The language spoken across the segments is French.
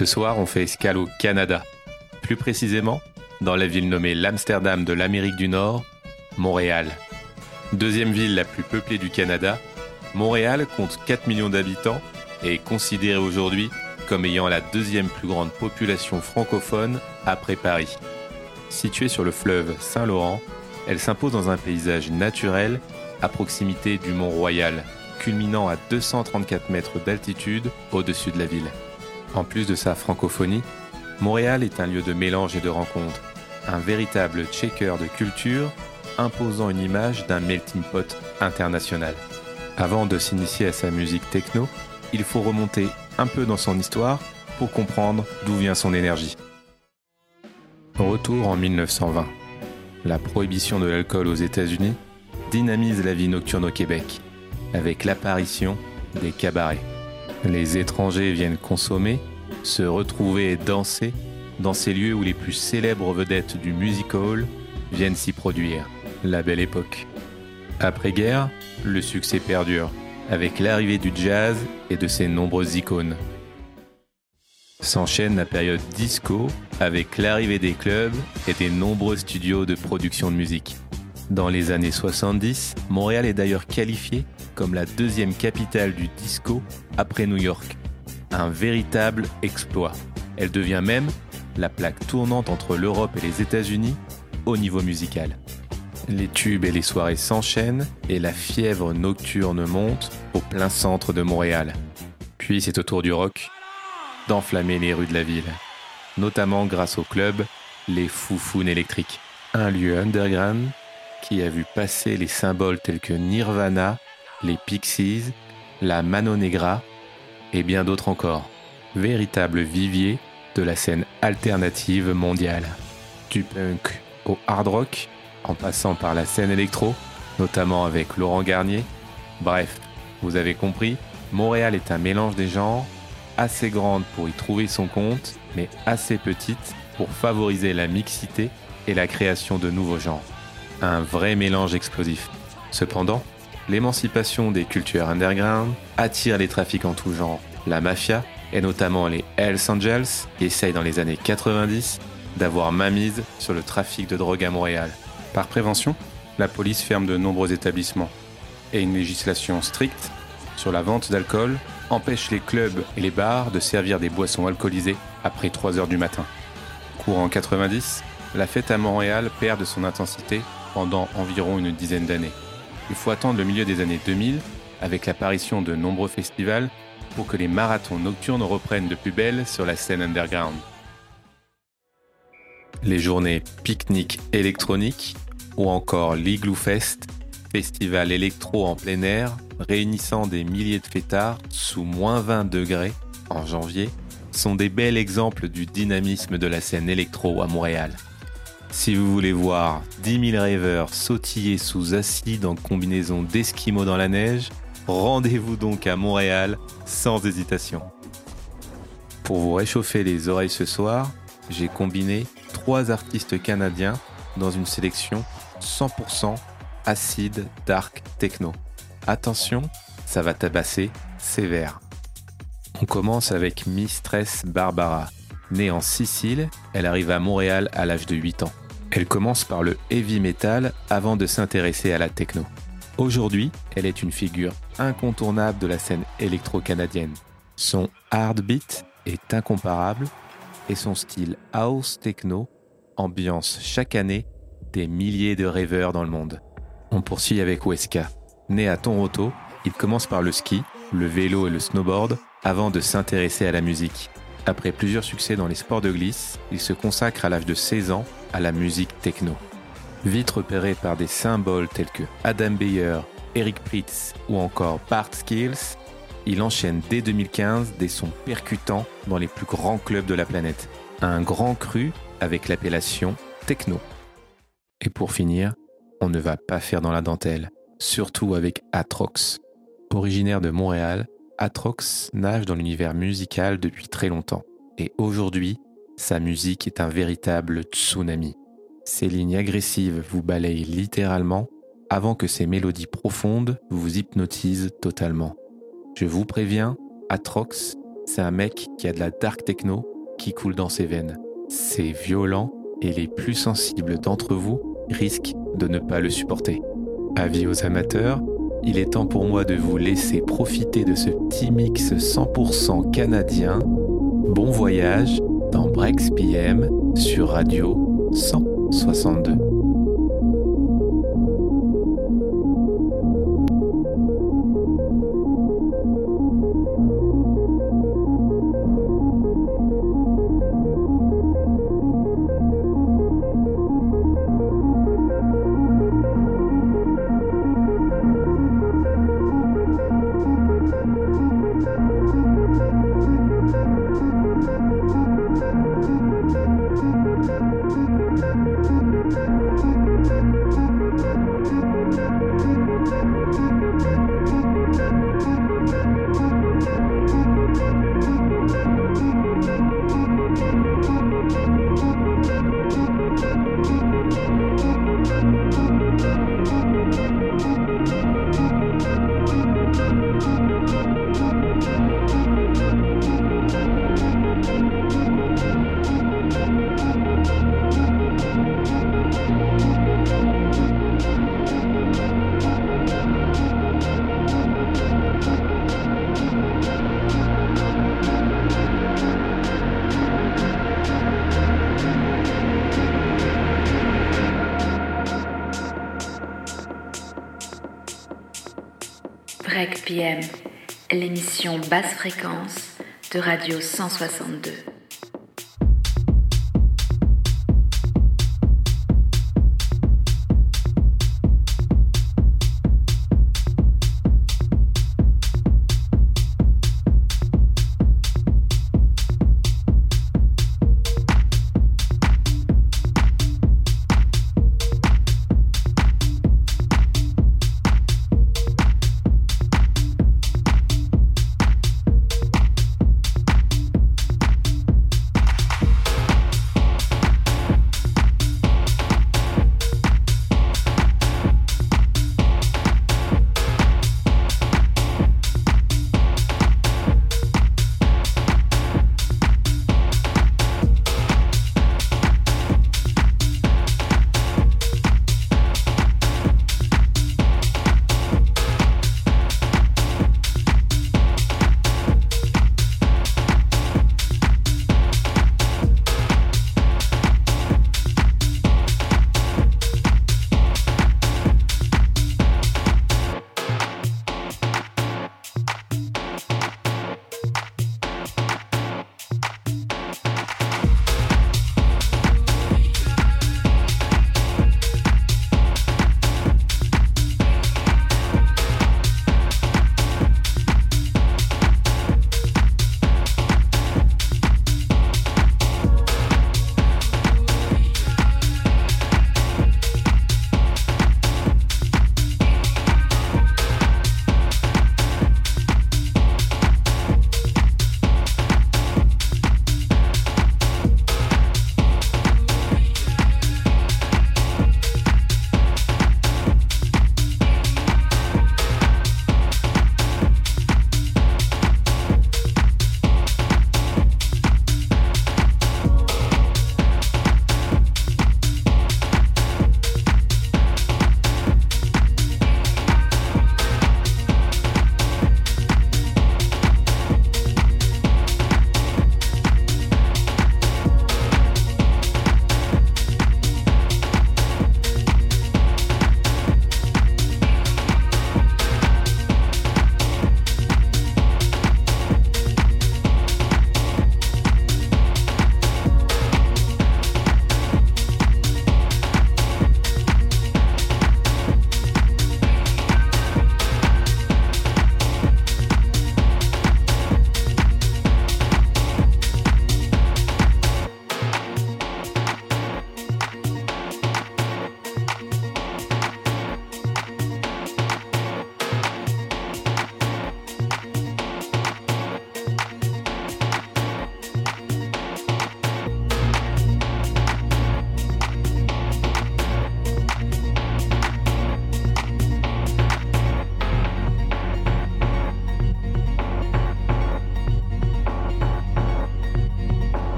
Ce soir, on fait escale au Canada. Plus précisément, dans la ville nommée l'Amsterdam de l'Amérique du Nord, Montréal. Deuxième ville la plus peuplée du Canada, Montréal compte 4 millions d'habitants et est considérée aujourd'hui comme ayant la deuxième plus grande population francophone après Paris. Située sur le fleuve Saint-Laurent, elle s'impose dans un paysage naturel à proximité du Mont Royal, culminant à 234 mètres d'altitude au-dessus de la ville. En plus de sa francophonie, Montréal est un lieu de mélange et de rencontre, un véritable checker de culture imposant une image d'un melting pot international. Avant de s'initier à sa musique techno, il faut remonter un peu dans son histoire pour comprendre d'où vient son énergie. Retour en 1920. La prohibition de l'alcool aux États-Unis dynamise la vie nocturne au Québec, avec l'apparition des cabarets. Les étrangers viennent consommer, se retrouver et danser dans ces lieux où les plus célèbres vedettes du music hall viennent s'y produire. La belle époque. Après-guerre, le succès perdure, avec l'arrivée du jazz et de ses nombreuses icônes. S'enchaîne la période disco avec l'arrivée des clubs et des nombreux studios de production de musique. Dans les années 70, Montréal est d'ailleurs qualifiée comme la deuxième capitale du disco après New York. Un véritable exploit. Elle devient même la plaque tournante entre l'Europe et les États-Unis au niveau musical. Les tubes et les soirées s'enchaînent et la fièvre nocturne monte au plein centre de Montréal. Puis c'est au tour du rock d'enflammer les rues de la ville, notamment grâce au club Les Foufounes électriques, un lieu underground qui a vu passer les symboles tels que Nirvana, les Pixies, la Mano Negra et bien d'autres encore. Véritable vivier de la scène alternative mondiale. Du punk au hard rock, en passant par la scène électro, notamment avec Laurent Garnier. Bref, vous avez compris, Montréal est un mélange des genres, assez grande pour y trouver son compte, mais assez petite pour favoriser la mixité et la création de nouveaux genres. Un vrai mélange explosif. Cependant, l'émancipation des cultures underground attire les trafics en tout genre. La mafia, et notamment les Hells Angels, essayent dans les années 90 d'avoir mise sur le trafic de drogue à Montréal. Par prévention, la police ferme de nombreux établissements et une législation stricte sur la vente d'alcool empêche les clubs et les bars de servir des boissons alcoolisées après 3 heures du matin. Courant 90, la fête à Montréal perd de son intensité pendant environ une dizaine d'années. Il faut attendre le milieu des années 2000, avec l'apparition de nombreux festivals, pour que les marathons nocturnes reprennent de plus belle sur la scène underground. Les journées pique-nique électronique ou encore l'Igloo Fest, festival électro en plein air réunissant des milliers de fêtards sous moins 20 degrés en janvier, sont des bels exemples du dynamisme de la scène électro à Montréal. Si vous voulez voir 10 000 rêveurs sautiller sous acide en combinaison d'esquimaux dans la neige, rendez-vous donc à Montréal sans hésitation. Pour vous réchauffer les oreilles ce soir, j'ai combiné trois artistes canadiens dans une sélection 100% acide dark techno. Attention, ça va tabasser sévère. On commence avec Mistress Barbara. Née en Sicile, elle arrive à Montréal à l'âge de 8 ans. Elle commence par le heavy metal avant de s'intéresser à la techno. Aujourd'hui, elle est une figure incontournable de la scène électro-canadienne. Son hard beat est incomparable et son style house techno ambiance chaque année des milliers de rêveurs dans le monde. On poursuit avec Weska. Né à Toronto, il commence par le ski, le vélo et le snowboard avant de s'intéresser à la musique. Après plusieurs succès dans les sports de glisse, il se consacre à l'âge de 16 ans à la musique techno. Vite repéré par des symboles tels que Adam Beyer, Eric Pritz ou encore Bart Skills, il enchaîne dès 2015 des sons percutants dans les plus grands clubs de la planète. Un grand cru avec l'appellation techno. Et pour finir, on ne va pas faire dans la dentelle, surtout avec Atrox. Originaire de Montréal, Atrox nage dans l'univers musical depuis très longtemps. Et aujourd'hui, sa musique est un véritable tsunami. Ses lignes agressives vous balayent littéralement avant que ses mélodies profondes vous hypnotisent totalement. Je vous préviens, Atrox, c'est un mec qui a de la dark techno qui coule dans ses veines. C'est violent et les plus sensibles d'entre vous risquent de ne pas le supporter. Avis aux amateurs, il est temps pour moi de vous laisser profiter de ce petit mix 100% canadien. Bon voyage dans Brex PM sur Radio 162. Basse fréquence de Radio 162.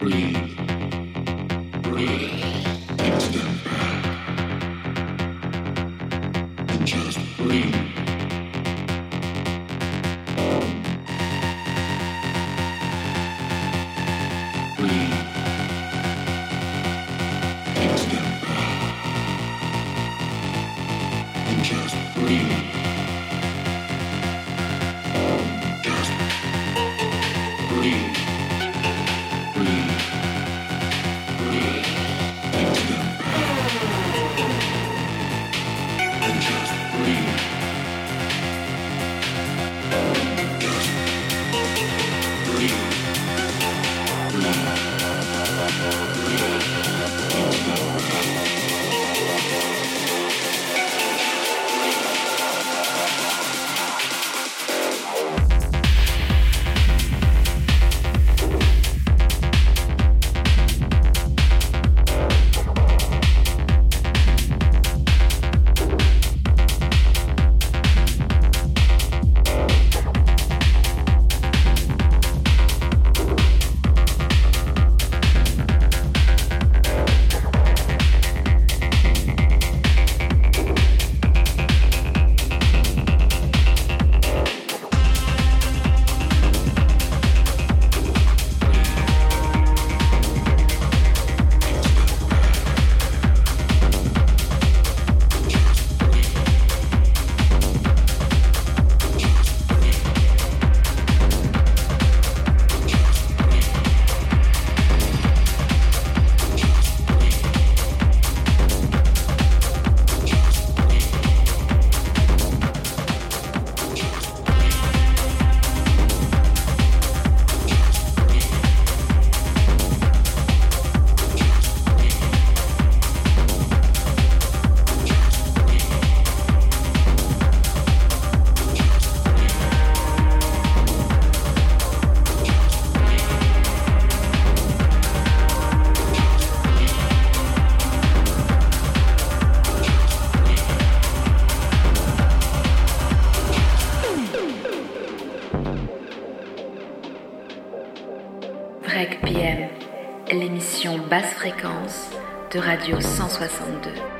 breathe. De Radio 162.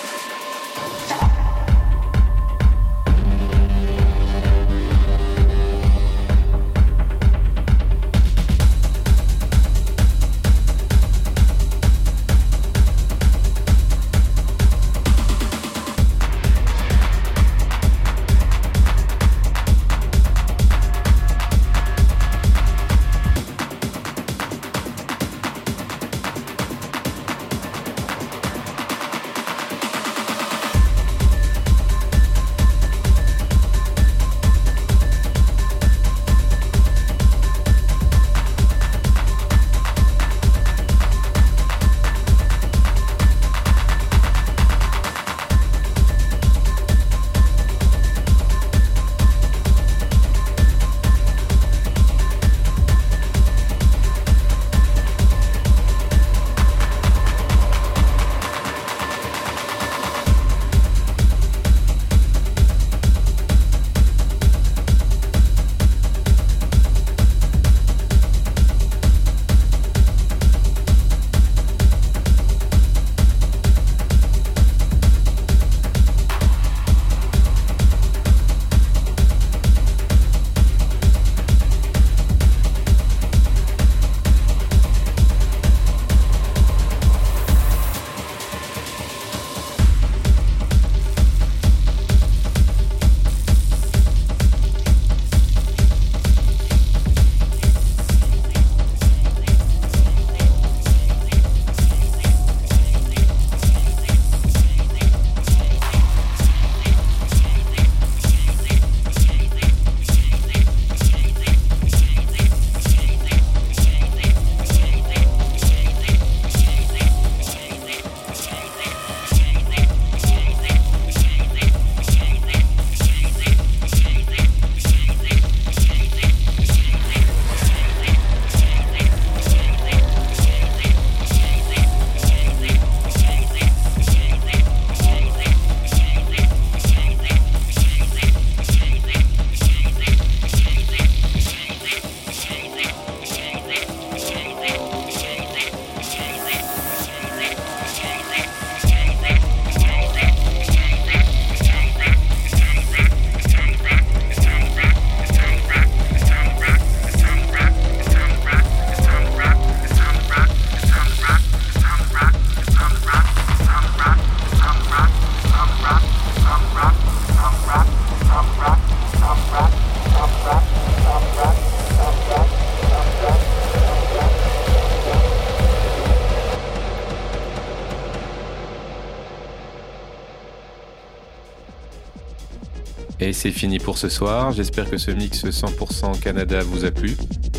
Et c'est fini pour ce soir. J'espère que ce mix 100% Canada vous a plu.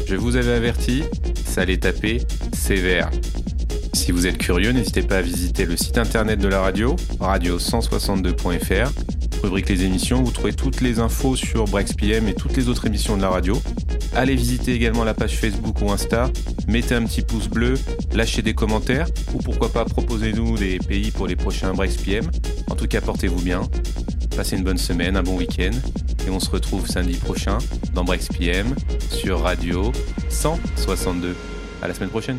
Je vous avais averti, ça allait taper sévère. Si vous êtes curieux, n'hésitez pas à visiter le site internet de la radio, radio162.fr. Rubrique les émissions, vous trouvez toutes les infos sur BrexPM et toutes les autres émissions de la radio. Allez visiter également la page Facebook ou Insta, mettez un petit pouce bleu, lâchez des commentaires ou pourquoi pas proposez-nous des pays pour les prochains BrexPM. En tout cas, portez-vous bien. Passez une bonne semaine, un bon week-end et on se retrouve samedi prochain dans BrexPM sur Radio 162. À la semaine prochaine.